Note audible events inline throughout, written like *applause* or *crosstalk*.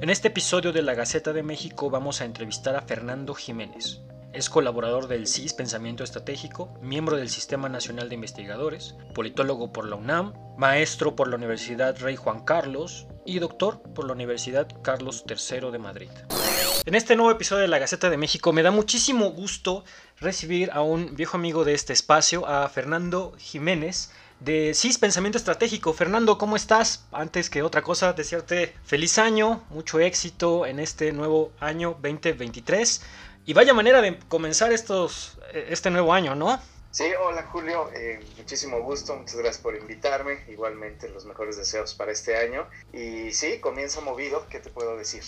En este episodio de la Gaceta de México vamos a entrevistar a Fernando Jiménez. Es colaborador del CIS Pensamiento Estratégico, miembro del Sistema Nacional de Investigadores, politólogo por la UNAM, maestro por la Universidad Rey Juan Carlos y doctor por la Universidad Carlos III de Madrid. En este nuevo episodio de la Gaceta de México me da muchísimo gusto recibir a un viejo amigo de este espacio, a Fernando Jiménez, de CIS Pensamiento Estratégico. Fernando, ¿cómo estás? Antes que otra cosa, desearte feliz año, mucho éxito en este nuevo año 2023. Y vaya manera de comenzar estos, eh, este nuevo año, ¿no? Sí, hola Julio, eh, muchísimo gusto, muchas gracias por invitarme, igualmente los mejores deseos para este año. Y sí, comienza movido, ¿qué te puedo decir?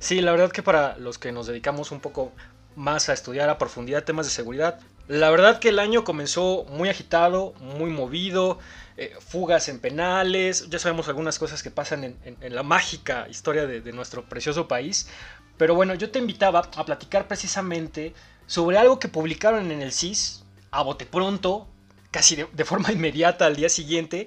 Sí, la verdad que para los que nos dedicamos un poco más a estudiar a profundidad temas de seguridad, la verdad que el año comenzó muy agitado, muy movido, eh, fugas en penales, ya sabemos algunas cosas que pasan en, la mágica historia de, nuestro precioso país, pero bueno, yo te invitaba a platicar precisamente sobre algo que publicaron en el CIS a bote pronto, casi de, forma *laughs* inmediata al día siguiente,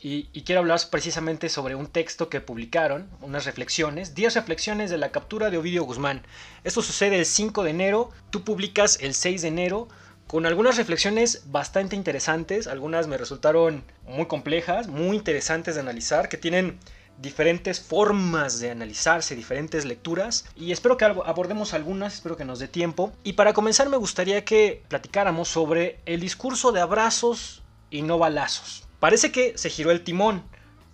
y, y, quiero hablar precisamente sobre un texto que publicaron, unas reflexiones, 10 reflexiones de la captura de Ovidio Guzmán. Esto sucede el 5 de enero, tú publicas el 6 de enero, con algunas reflexiones bastante interesantes, algunas me resultaron muy complejas, muy interesantes de analizar, que tienen diferentes formas de analizarse, diferentes lecturas y espero que abordemos algunas, espero que nos dé tiempo. Y para comenzar me gustaría que platicáramos sobre el discurso de abrazos y no balazos. Parece que se giró el timón,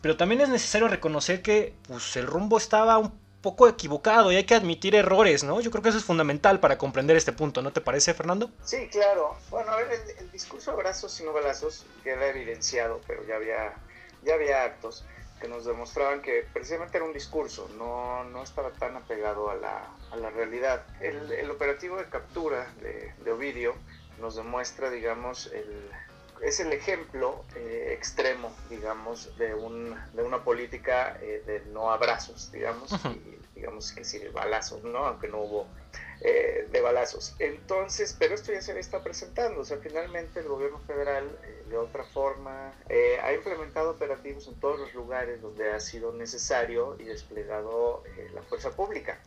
pero también es necesario reconocer que pues, el rumbo estaba un poco equivocado y hay que admitir errores, ¿no? Yo creo que eso es fundamental para comprender este punto, ¿no te parece, Fernando? Sí, claro. Bueno, a ver, el, discurso de abrazos y no balazos queda evidenciado, pero ya había, ya había actos que nos demostraban que precisamente era un discurso, no, no estaba tan apegado a la, a la realidad. El, el, operativo de captura de, de Ovidio nos demuestra, digamos, el, es el ejemplo eh, extremo, digamos, de, un, de una política eh, de no abrazos, digamos, y digamos que sí de balazos, ¿no? Aunque no hubo eh, de balazos. Entonces, pero esto ya se está presentando, o sea, finalmente el gobierno federal, de otra forma, ha implementado operativos en todos los lugares donde ha sido necesario y desplegado la fuerza pública.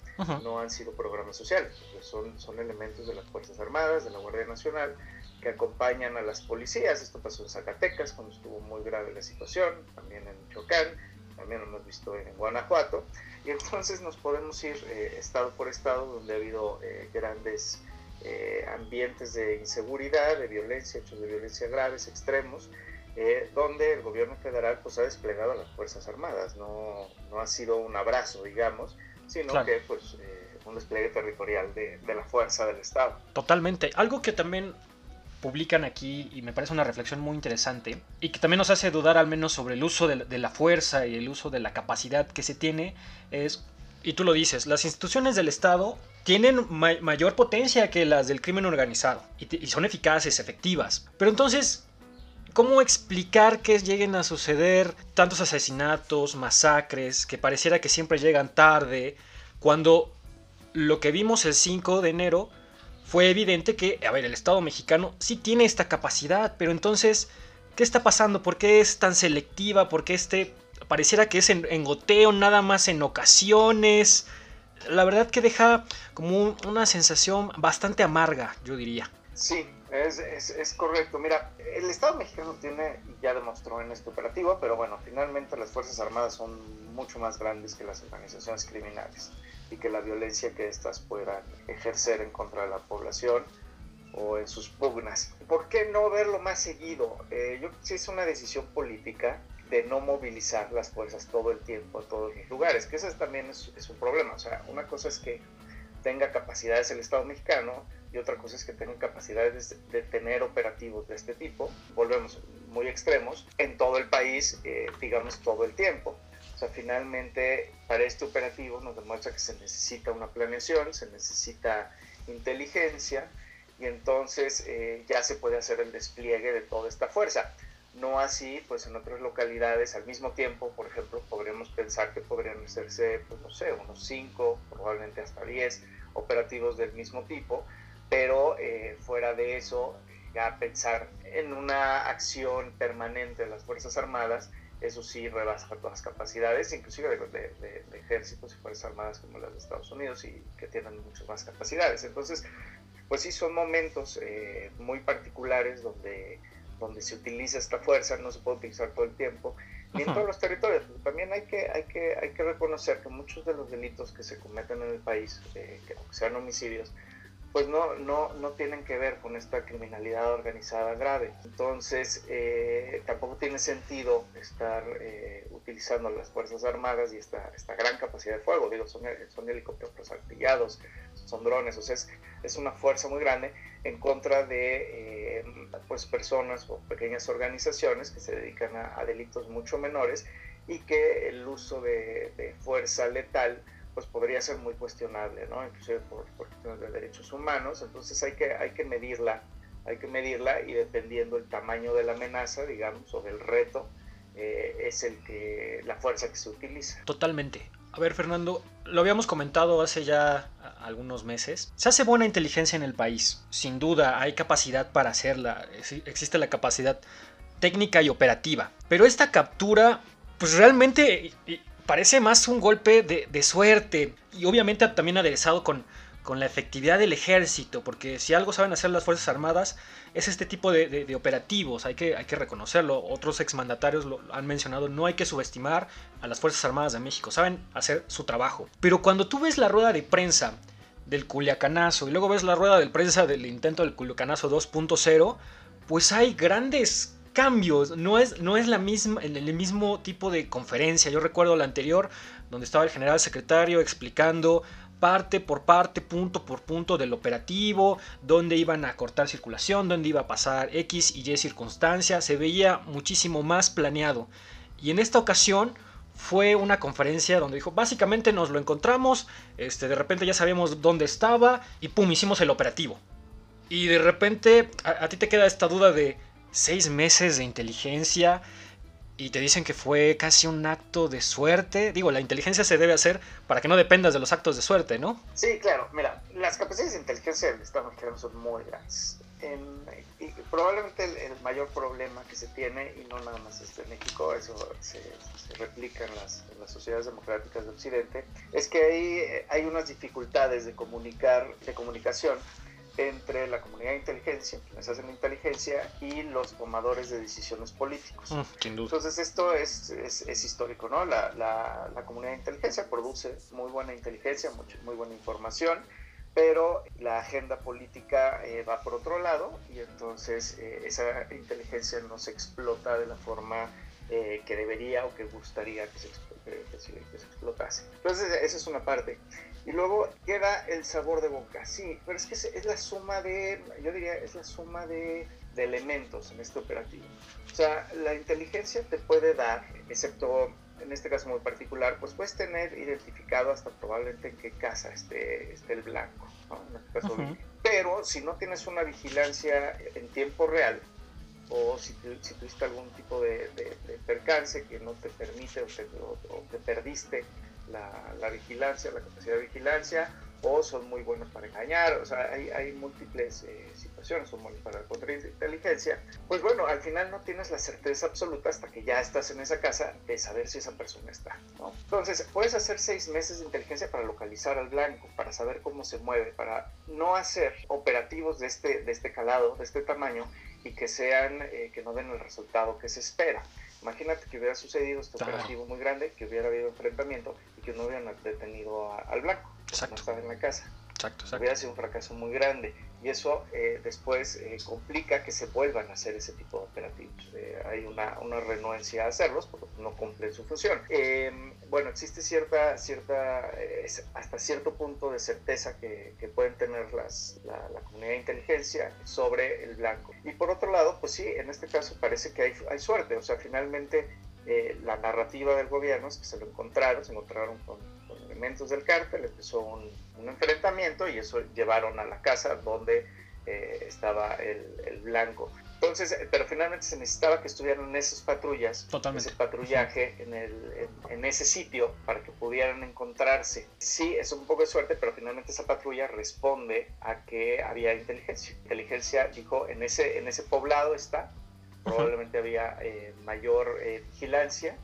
No han sido programas sociales, son, son elementos de las Fuerzas Armadas, de la Guardia Nacional, que acompañan a las policías. Esto pasó en Zacatecas cuando estuvo muy grave la situación, también en Michoacán, también lo hemos visto en Guanajuato. Y entonces nos podemos ir eh, estado por estado donde ha habido eh, grandes eh, ambientes de inseguridad, de violencia, hechos de violencia graves, extremos, donde el gobierno federal pues, ha desplegado a las Fuerzas Armadas. No, no ha sido un abrazo, digamos, sino que pues, un despliegue territorial de, de la fuerza del Estado. Totalmente. Algo que también publican aquí y me parece una reflexión muy interesante y que también nos hace dudar al menos sobre el uso de, la fuerza y el uso de la capacidad que se tiene es, y tú lo dices, las instituciones del Estado tienen mayor potencia que las del crimen organizado y, son eficaces, efectivas. Pero entonces, ¿cómo explicar que lleguen a suceder tantos asesinatos, masacres, que pareciera que siempre llegan tarde, cuando lo que vimos el 5 de enero fue evidente que, a ver, el Estado mexicano sí tiene esta capacidad, pero entonces, ¿qué está pasando? ¿Por qué es tan selectiva? ¿Por qué este pareciera que es en, goteo nada más en ocasiones? La verdad que deja como una sensación bastante amarga, yo diría. Sí, es, es, correcto. Mira, el Estado mexicano tiene, ya demostró en este operativo, pero bueno, finalmente las Fuerzas Armadas son mucho más grandes que las organizaciones criminales y que la violencia que éstas puedan ejercer en contra de la población o en sus pugnas. ¿Por qué no verlo más seguido? Eh, yo sí es una decisión política de no movilizar las fuerzas todo el tiempo en todos los lugares, que eso también es, es un problema. O sea, una cosa es que tenga capacidades el Estado mexicano y otra cosa es que tenga capacidades de, tener operativos de este tipo, volvemos muy extremos, en todo el país, eh, digamos, todo el tiempo sea, finalmente para este operativo nos demuestra que se necesita una planeación, se necesita inteligencia y entonces eh, ya se puede hacer el despliegue de toda esta fuerza. No así, pues en otras localidades al mismo tiempo, por ejemplo, podríamos pensar que podrían hacerse, pues no sé, unos 5, probablemente hasta 10 operativos del mismo tipo, pero eh, fuera de eso, ya pensar en una acción permanente de las Fuerzas Armadas eso sí rebasa todas las capacidades, inclusive de, ejércitos y fuerzas armadas como las de Estados Unidos y que tienen muchas más capacidades. Entonces, pues sí son momentos eh, muy particulares donde, donde se utiliza esta fuerza, no se puede utilizar todo el tiempo, ni en todos los territorios. También hay que, hay, que, hay que reconocer que muchos de los delitos que se cometen en el país, eh, que sean homicidios, pues no, no, no tienen que ver con esta criminalidad organizada grave. Entonces, eh, tampoco tiene sentido estar eh, utilizando las Fuerzas Armadas y esta, esta gran capacidad de fuego. Digo, son, son helicópteros artillados, son drones, o sea, es, una fuerza muy grande en contra de eh, pues personas o pequeñas organizaciones que se dedican a, delitos mucho menores y que el uso de fuerza letal pues podría ser muy cuestionable, ¿no? Inclusive por, cuestiones de derechos humanos, entonces hay que, hay que medirla, hay que medirla y dependiendo el tamaño de la amenaza, digamos, o del reto, eh, es el que, la fuerza que se utiliza. Totalmente. A ver, Fernando, lo habíamos comentado hace ya algunos meses. Se hace buena inteligencia en el país. Sin duda, hay capacidad para hacerla. Existe la capacidad técnica y operativa. Pero esta captura, pues realmente parece más un golpe de, suerte y obviamente también aderezado con, con, la efectividad del ejército, porque si algo saben hacer las Fuerzas Armadas es este tipo de, operativos, hay que, hay que reconocerlo. Otros exmandatarios lo han mencionado, no hay que subestimar a las Fuerzas Armadas de México, saben hacer su trabajo. Pero cuando tú ves la rueda de prensa del Culiacanazo y luego ves la rueda de prensa del intento del Culiacanazo 2.0, pues hay grandes cambios, no es, no es la misma, el, mismo tipo de conferencia. Yo recuerdo la anterior, donde estaba el general secretario explicando parte por parte, punto por punto del operativo, dónde iban a cortar circulación, dónde iba a pasar X y Y circunstancia, se veía muchísimo más planeado. Y en esta ocasión fue una conferencia donde dijo, básicamente nos lo encontramos, este, de repente ya sabíamos dónde estaba y pum, hicimos el operativo. Y de repente a ti te queda esta duda de, seis meses de inteligencia y te dicen que fue casi un acto de suerte. Digo, la inteligencia se debe hacer para que no dependas de los actos de suerte, ¿no? Sí, claro. Mira, las capacidades de inteligencia del Estado mexicano son muy grandes. y probablemente el, mayor problema que se tiene, y no nada más este en México, eso se, replica en las, en las, sociedades democráticas de Occidente, es que hay, hay unas dificultades de comunicar, de comunicación entre la comunidad de inteligencia, quienes hacen inteligencia, y los tomadores de decisiones políticos. Mm, Entonces esto es, es, histórico, ¿no? La, la, comunidad de inteligencia produce muy buena inteligencia, muy buena información, pero la agenda política eh, va por otro lado y entonces eh, esa inteligencia no se explota de la forma eh, que debería o que gustaría que se, que se, explotase. Entonces esa es una parte. Y luego queda el sabor de boca. Sí, pero es que es, la suma de, yo diría, es la suma de, de, elementos en este operativo. O sea, la inteligencia te puede dar, excepto en este caso muy particular, pues puedes tener identificado hasta probablemente en qué casa esté, esté el blanco. Este pero si no tienes una vigilancia en tiempo real, o si, si tuviste algún tipo de, de, percance que no te permite o te, o te perdiste la, vigilancia, la capacidad de vigilancia, o son muy buenos para engañar, o sea, hay, múltiples eh, situaciones, son buenos para la contrainteligencia, pues bueno, al final no tienes la certeza absoluta hasta que ya estás en esa casa de saber si esa persona está. Entonces, puedes hacer seis meses de inteligencia para localizar al blanco, para saber cómo se mueve, para no hacer operativos de este, de este calado, de este tamaño, y que sean, eh, que no den el resultado que se espera. Imagínate que hubiera sucedido este operativo muy grande, que hubiera habido enfrentamiento y que no hubieran detenido al blanco, no estaba en la casa. Exacto, exacto. Hubiera sido un fracaso muy grande y eso eh, después eh, complica que se vuelvan a hacer ese tipo de operativos. Eh, hay una, una, renuencia a hacerlos porque no cumplen su función. Em, bueno, existe cierta, cierta hasta cierto punto de certeza que, que pueden tener las, la, la, comunidad de inteligencia sobre el blanco. Y por otro lado, pues sí, en este caso parece que hay, hay suerte. O sea, finalmente la narrativa del gobierno es que se lo encontraron, se encontraron con elementos del cártel, empezó un, enfrentamiento y eso llevaron a la casa donde eh, estaba el, blanco. Entonces, eh, pero finalmente se necesitaba que estuvieran en esas patrullas, ese patrullaje en, el, en, ese sitio para que pudieran encontrarse. Sí, es un poco de suerte, pero finalmente esa patrulla responde a que había inteligencia. Inteligencia dijo, en ese, en ese poblado está, probablemente había mayor vigilancia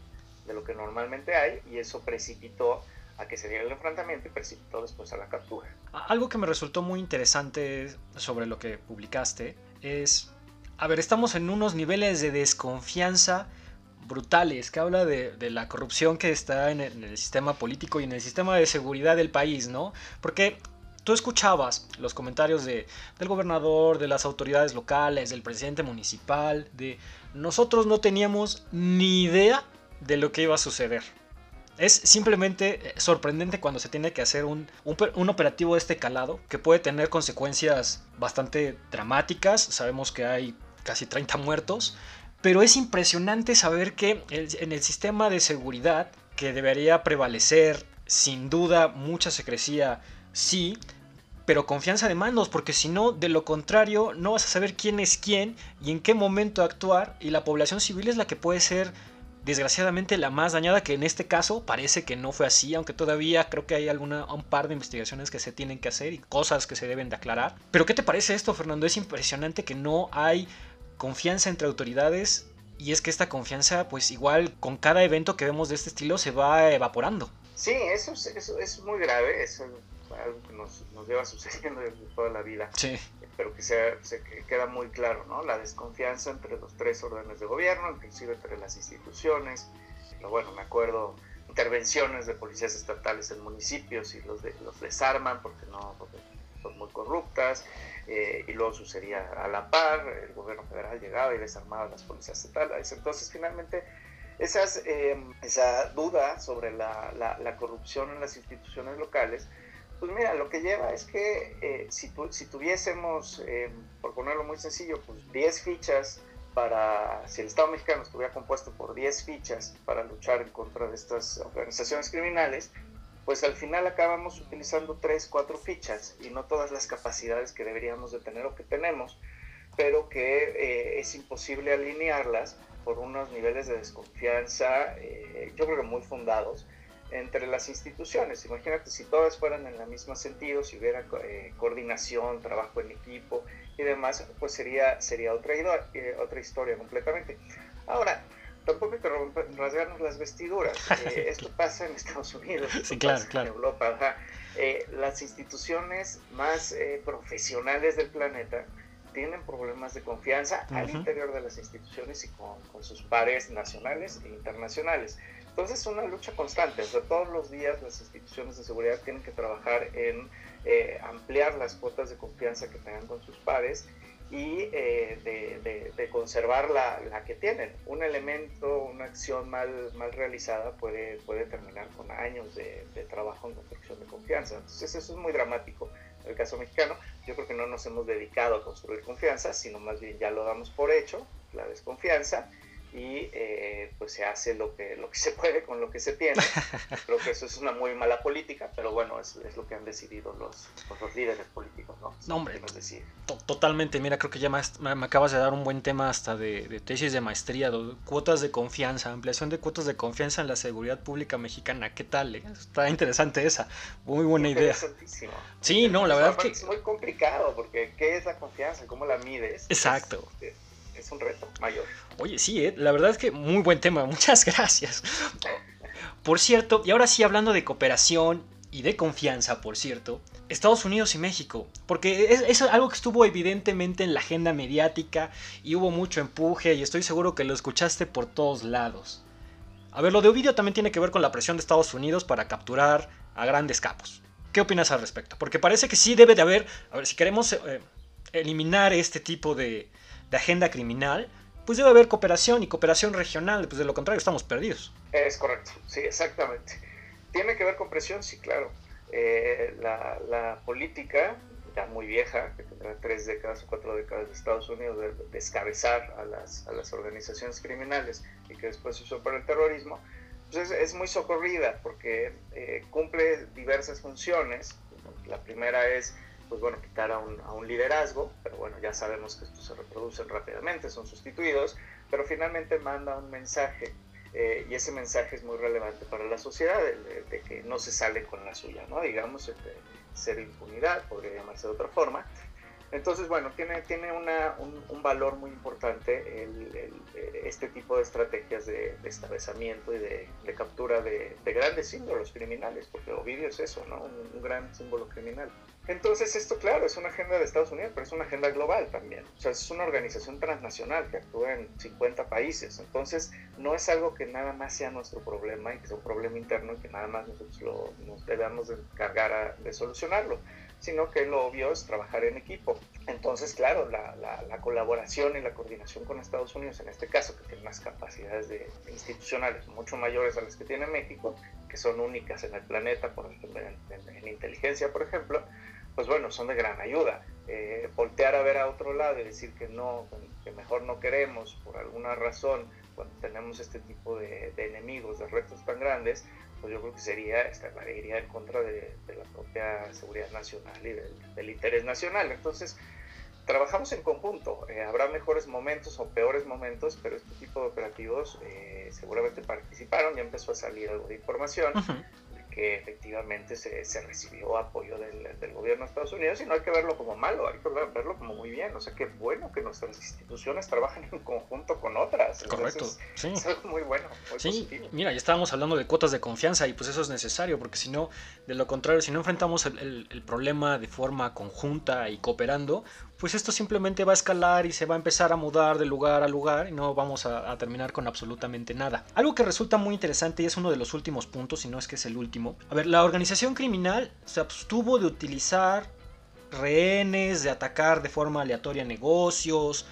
de lo que normalmente hay y eso precipitó a que se diera el enfrentamiento y precipitó después a la captura. Algo que me resultó muy interesante sobre lo que publicaste es, a ver, estamos en unos niveles de desconfianza brutales, que habla de, la corrupción que está en el, sistema político y en el sistema de seguridad del país, ¿no? Porque tú escuchabas los comentarios de, del gobernador, de las autoridades locales, del presidente municipal, de nosotros no teníamos ni idea de lo que iba a suceder. Es simplemente eh, sorprendente cuando se tiene que hacer un, operativo de este calado que puede tener consecuencias bastante dramáticas. Sabemos que hay casi 30 muertos, pero es impresionante saber que en el sistema de seguridad que debería prevalecer, sin duda, mucha secrecía, sí, pero confianza de mandos, porque si no, de lo contrario, no vas a saber quién es quién y en qué momento actuar, y la población civil es la que puede ser desgraciadamente la más dañada, que en este caso parece que no fue así, aunque todavía creo que hay alguna, un par de investigaciones que se tienen que hacer y cosas que se deben de aclarar. Pero ¿qué te parece esto, Fernando? Es impresionante que no hay confianza entre autoridades y es que esta confianza, pues igual con cada evento que vemos de este estilo se va evaporando. Sí, eso es, eso es muy grave, eso es algo que nos, nos lleva *laughs* sucediendo desde toda la vida. Sí pero que se, se, queda muy claro, ¿no? La desconfianza entre los tres órdenes de gobierno, inclusive entre las instituciones. Pero bueno, me acuerdo intervenciones de policías estatales en municipios y los, de, los desarman porque, no, son muy corruptas. Eh, y luego sucedía a la par, el gobierno federal llegaba y desarmaba a las policías estatales. Entonces, finalmente, esas, eh, esa duda sobre la, la, la corrupción en las instituciones locales pues mira, lo que lleva es que eh, si, tuviésemos, eh, por ponerlo muy sencillo, pues 10 fichas para, si el Estado mexicano estuviera compuesto por 10 fichas para luchar en contra de estas organizaciones criminales, pues al final acabamos utilizando 3, 4 fichas y no todas las capacidades que deberíamos de tener o que tenemos, pero que eh, es imposible alinearlas por unos niveles de desconfianza, yo creo que muy fundados, entre las instituciones. Imagínate si todas fueran en el mismo sentido, si hubiera eh, coordinación, trabajo en equipo y demás, pues sería, sería otra, eh, otra historia completamente. Ahora, tampoco hay que rasgarnos las vestiduras. *laughs* Eh, esto pasa en Estados Unidos, sí, claro, claro. en Europa. las instituciones más profesionales del planeta tienen problemas de confianza al interior de las instituciones y con, con sus pares nacionales e internacionales. Entonces es una lucha constante, o sea, todos los días las instituciones de seguridad tienen que trabajar en eh, ampliar las cuotas de confianza que tengan con sus pares y eh, de, conservar la, la, que tienen. Un elemento, una acción mal, mal realizada puede, puede terminar con años de, trabajo en construcción de confianza. Entonces eso es muy dramático. En el caso mexicano, yo creo que no nos hemos dedicado a construir confianza, sino más bien ya lo damos por hecho, la desconfianza, y eh, pues se hace lo que, lo que se puede con lo que se tiene. *laughs* Creo que eso es una muy mala política, pero bueno, es, es lo que han decidido los, pues, los líderes políticos, ¿no? no hombre, totalmente, mira, creo que ya me, me, acabas de dar un buen tema hasta de, tesis de maestría, cuotas de confianza, ampliación de cuotas de confianza en la seguridad pública mexicana, ¿qué tal? Eh? Está interesante esa, muy buena idea. Sí, no, la verdad que... Es muy complicado, porque ¿qué es la confianza? ¿Cómo la mides? Exacto. Es, es un reto mayor. Oye, sí, eh, la verdad es que muy buen tema, *laughs* muchas gracias. Por cierto, y ahora sí hablando de cooperación y de confianza, por cierto, Estados Unidos y México, porque es, algo que estuvo evidentemente en la agenda mediática y hubo mucho empuje y estoy seguro que lo escuchaste por todos lados. A ver, lo de Ovidio también tiene que ver con la presión de Estados Unidos para capturar a grandes capos. ¿Qué opinas al respecto? Porque parece que sí debe de haber, a ver, si queremos eh, eliminar este tipo de, de agenda criminal, pues debe haber cooperación y cooperación regional, pues de lo contrario estamos perdidos. Es correcto, sí, exactamente. Tiene que ver con presión, sí, claro. Eh, la, política, ya muy vieja, que tendrá tres décadas o cuatro décadas de Estados Unidos, de descabezar a las, a las organizaciones criminales y que después se usó para el terrorismo, pues es, muy socorrida porque eh, cumple diversas funciones. La primera es pues bueno, quitar a un, a un, liderazgo, pero bueno, ya sabemos que estos se reproducen rápidamente, son sustituidos, pero finalmente manda un mensaje eh, y ese mensaje es muy relevante para la sociedad, de, que no se sale con la suya, ¿no? Digamos, ser impunidad, podría llamarse de otra forma. Entonces, bueno, tiene, tiene una, un, valor muy importante el, este tipo de estrategias de, de y de, captura de, grandes símbolos criminales, porque Ovidio es eso, ¿no? Un, gran símbolo criminal. Entonces, esto, claro, es una agenda de Estados Unidos, pero es una agenda global también. O sea, es una organización transnacional que actúa en 50 países. Entonces, no es algo que nada más sea nuestro problema y que sea un problema interno y que nada más nosotros lo, nos debamos de encargar de solucionarlo sino que lo obvio es trabajar en equipo. Entonces, claro, la, la, colaboración y la coordinación con Estados Unidos, en este caso, que tiene unas capacidades de, institucionales mucho mayores a las que tiene México, que son únicas en el planeta, por ejemplo, en, inteligencia, por ejemplo, pues bueno, son de gran ayuda. Eh, voltear a ver a otro lado y decir que no, que mejor no queremos por alguna razón, cuando tenemos este tipo de, de enemigos, de retos tan grandes, pues yo creo que sería, esta, iría en contra de, la propia seguridad nacional y del, interés nacional. Entonces, trabajamos en conjunto. Eh, habrá mejores momentos o peores momentos, pero este tipo de operativos eh, seguramente participaron, ya empezó a salir algo de información que efectivamente se, se recibió apoyo del, del, gobierno de Estados Unidos y no hay que verlo como malo, hay que verlo como muy bien. O sea, qué bueno que nuestras instituciones trabajen en conjunto con otras. Correcto, sí. Es muy bueno, muy sí, mira, ya estábamos hablando de cuotas de confianza y pues eso es necesario porque si no, de lo contrario, si no enfrentamos el, el problema de forma conjunta y cooperando, pues esto simplemente va a escalar y se va a empezar a mudar de lugar a lugar y no vamos a, terminar con absolutamente nada. Algo que resulta muy interesante y es uno de los últimos puntos, si no es que es el último. A ver, la organización criminal se abstuvo de utilizar rehenes, de atacar de forma aleatoria negocios,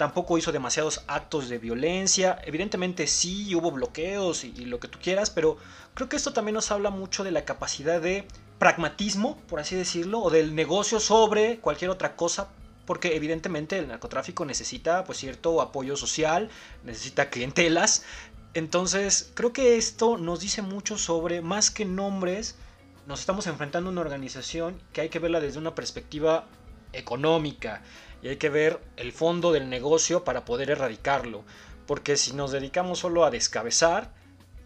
tampoco hizo demasiados actos de violencia. Evidentemente sí hubo bloqueos y, lo que tú quieras, pero creo que esto también nos habla mucho de la capacidad de pragmatismo, por así decirlo, o del negocio sobre cualquier otra cosa, porque evidentemente el narcotráfico necesita pues cierto apoyo social, necesita clientelas. Entonces, creo que esto nos dice mucho sobre más que nombres, nos estamos enfrentando a una organización que hay que verla desde una perspectiva económica y hay que ver el fondo del negocio para poder erradicarlo, porque si nos dedicamos solo a descabezar,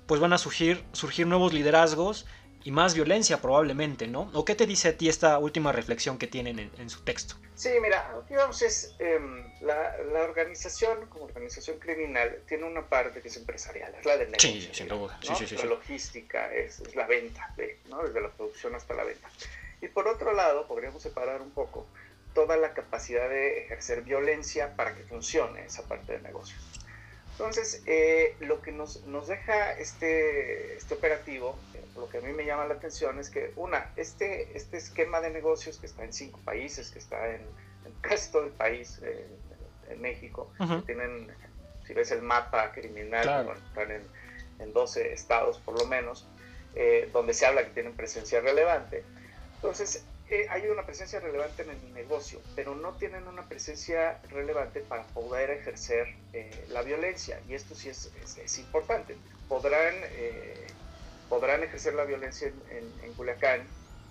pues van a surgir, surgir nuevos liderazgos y más violencia probablemente, ¿no? ¿O qué te dice a ti esta última reflexión que tienen en, su texto? Sí, mira, digamos, es em, la, la, organización como organización criminal tiene una parte que es empresarial, es la de negocio. Sí, sin duda. Sí, sí, sí, la logística es, es, la venta, de, ¿no? desde la producción hasta la venta. Y por otro lado, podríamos separar un poco toda la capacidad de ejercer violencia para que funcione esa parte del negocio. Entonces, eh, lo que nos, nos deja este, este operativo, eh, lo que a mí me llama la atención es que, una, este, este esquema de negocios que está en cinco países, que está en, casi todo el país, eh, en México, tienen, si ves el mapa criminal, están en, en, 12 estados por lo menos, donde se habla que tienen presencia relevante. Entonces, hay una presencia relevante en el negocio, pero no tienen una presencia relevante para poder ejercer eh, la violencia. Y esto sí es, es, importante. Podrán, eh, podrán ejercer la violencia en, en, Culiacán,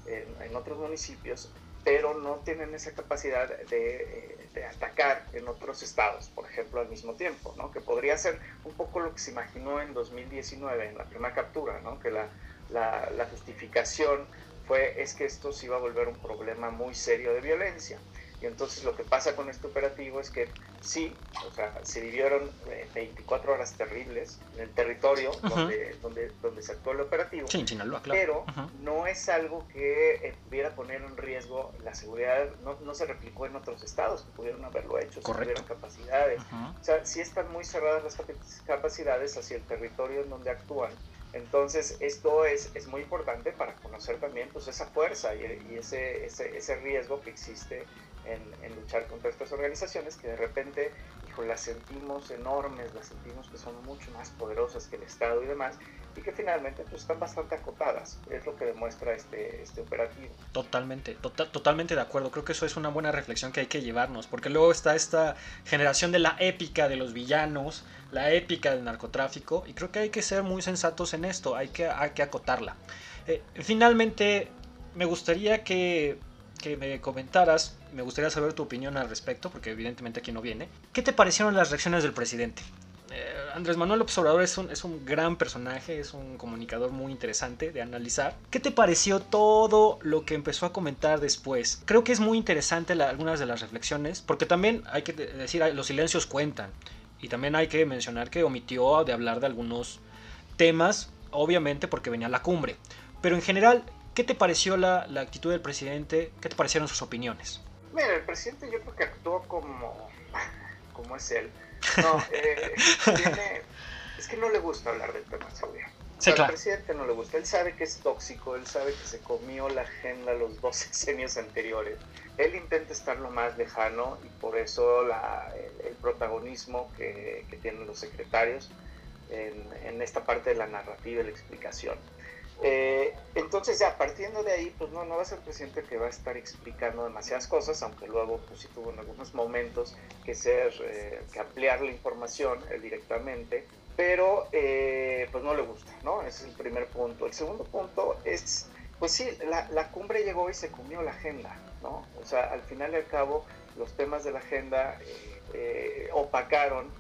en, otros municipios, pero no tienen esa capacidad de, eh, de, atacar en otros estados, por ejemplo, al mismo tiempo, ¿no? que podría ser un poco lo que se imaginó en 2019, en la primera captura, ¿no? que la, la, la justificación fue es que esto se iba a volver un problema muy serio de violencia. Y entonces lo que pasa con este operativo es que sí, o sea, se vivieron 24 eh, horas terribles en el territorio donde, donde, donde, se actuó el operativo. Sí, claro. Pero no es algo que eh, pudiera poner en riesgo la seguridad, no, no, se replicó en otros estados que pudieron haberlo hecho, si tuvieron capacidades. O sea, sí están muy cerradas las capacidades hacia el territorio en donde actúan entonces, esto es, es muy importante para conocer también pues, esa fuerza y, ese, ese, ese, riesgo que existe en, luchar contra estas organizaciones que de repente, hijo, las sentimos enormes, las sentimos que son mucho más poderosas que el Estado y demás, y que finalmente pues, están bastante acotadas. Es lo que demuestra este, este operativo. Totalmente, tota-, totalmente de acuerdo. Creo que eso es una buena reflexión que hay que llevarnos, porque luego está esta generación de la épica de los villanos, la épica del narcotráfico, y creo que hay que ser muy sensatos en esto, hay que, hay que acotarla. Eh, finalmente, me gustaría que, que me comentaras, me gustaría saber tu opinión al respecto, porque evidentemente aquí no viene. ¿Qué te parecieron las reacciones del presidente? Eh, Andrés Manuel Obrador es un, es un gran personaje, es un comunicador muy interesante de analizar. ¿Qué te pareció todo lo que empezó a comentar después? Creo que es muy interesante algunas de las reflexiones, porque también hay que decir, los silencios cuentan. Y también hay que mencionar que omitió de hablar de algunos temas, obviamente porque venía la cumbre. Pero en general, ¿qué te pareció la, la actitud del presidente? ¿Qué te parecieron sus opiniones? Mira, el presidente yo creo que actuó como, *laughs* como es él. No, *laughs* eh, tiene, es que no le gusta hablar del tema de seguridad. Al presidente no le gusta. Él sabe que es tóxico, él sabe que se comió la agenda los dos *laughs* años anteriores. Él intenta estar lo más lejano y por eso la, el, protagonismo que, que, tienen los secretarios en, en, esta parte de la narrativa y la explicación. Eh, entonces ya partiendo de ahí, pues no, no va a ser presidente que va a estar explicando demasiadas cosas, aunque luego pues sí tuvo en algunos momentos que ser, eh, que ampliar la información eh, directamente, pero pues no le gusta, ¿no? Ese es el primer punto. El segundo punto es, pues sí, la, la cumbre llegó y se comió la agenda, ¿no? O sea, al final y al cabo, los temas de la agenda opacaron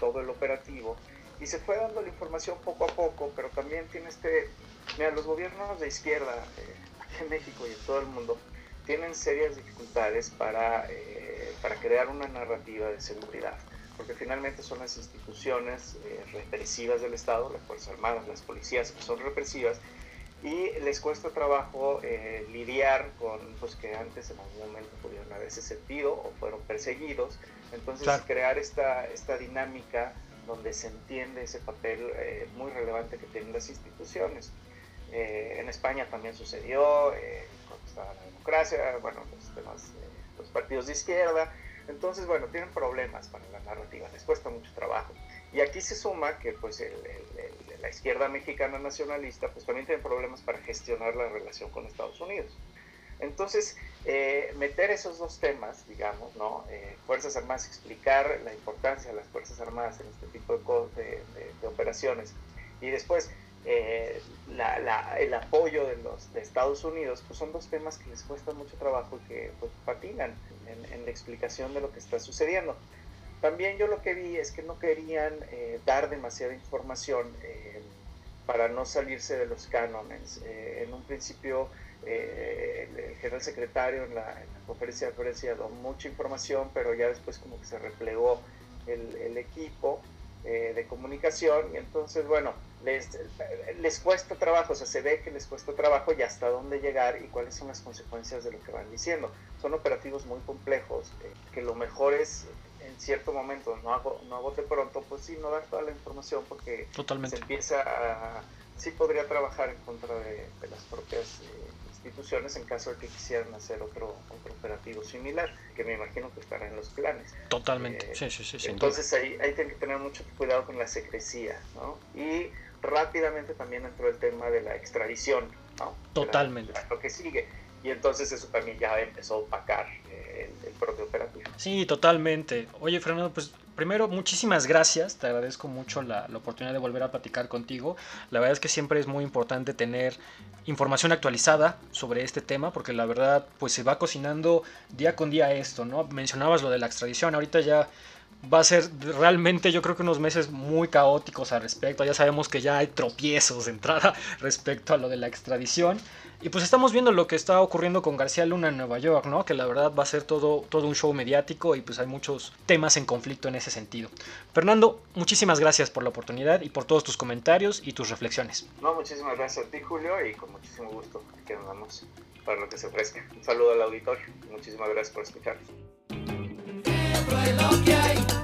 todo el operativo y se fue dando la información poco a poco, pero también tiene este Mira, los gobiernos de izquierda eh, aquí en México y en todo el mundo tienen serias dificultades para, eh, para crear una narrativa de seguridad, porque finalmente son las instituciones eh, represivas del Estado, las Fuerzas Armadas, las policías, que son represivas, y les cuesta trabajo lidiar con pues que antes en algún momento pudieron haberse sentido o fueron perseguidos. Entonces crear esta, esta dinámica donde se entiende ese papel muy relevante que tienen las instituciones. Eh, en España también sucedió, eh, cuando estaba la democracia, bueno, los, temas, los partidos de izquierda. Entonces, bueno, tienen problemas para la narrativa, les cuesta mucho trabajo. Y aquí se suma que pues la izquierda mexicana nacionalista pues también tiene problemas para gestionar la relación con Estados Unidos. Entonces, eh, meter esos dos temas, digamos, ¿no? Fuerzas Armadas, explicar la importancia de las Fuerzas Armadas en este tipo de, de operaciones y después eh, el apoyo de los de Estados Unidos, pues son dos temas que les cuesta mucho trabajo y que pues, patinan en, la explicación de lo que está sucediendo. También yo lo que vi es que no querían eh, dar demasiada información eh, para no salirse de los cánones. en un principio el, general secretario en la, conferencia de prensa dio mucha información, pero ya después como que se replegó el, el equipo de comunicación y entonces bueno, les, les cuesta trabajo, o sea, se ve que les cuesta trabajo y hasta dónde llegar y cuáles son las consecuencias de lo que van diciendo. Son operativos muy complejos, eh, que lo mejor es en cierto momento, no hago, no hago de pronto, pues sí, no dar toda la información porque Totalmente. se empieza a, sí podría trabajar en contra de, las propias eh, instituciones en caso de que quisieran hacer otro, otro operativo similar, que me imagino que estará en los planes. Totalmente, eh, sí, sí, sí. Entonces ahí, ahí tienen que tener mucho cuidado con la secrecía, ¿no? Y rápidamente también entró el tema de la extradición, ¿no? Totalmente. lo que sigue. Y entonces eso también ya empezó a opacar eh, el, propio operativo. Sí, totalmente. Oye, Fernando, pues primero, muchísimas gracias. Te agradezco mucho la, la, oportunidad de volver a platicar contigo. La verdad es que siempre es muy importante tener información actualizada sobre este tema, porque la verdad, pues se va cocinando día con día esto, ¿no? Mencionabas lo de la extradición. Ahorita ya va a ser realmente yo creo que unos meses muy caóticos al respecto. Ya sabemos que ya hay tropiezos de entrada *laughs* respecto a lo de la extradición. Y pues estamos viendo lo que está ocurriendo con García Luna en Nueva York, ¿no? Que la verdad va a ser todo, todo un show mediático y pues hay muchos temas en conflicto en ese sentido. Fernando, muchísimas gracias por la oportunidad y por todos tus comentarios y tus reflexiones. No, muchísimas gracias a ti Julio y con muchísimo gusto aquí andamos para lo que se ofrezca. Un saludo al auditorio. Muchísimas gracias por escucharnos lo que hay.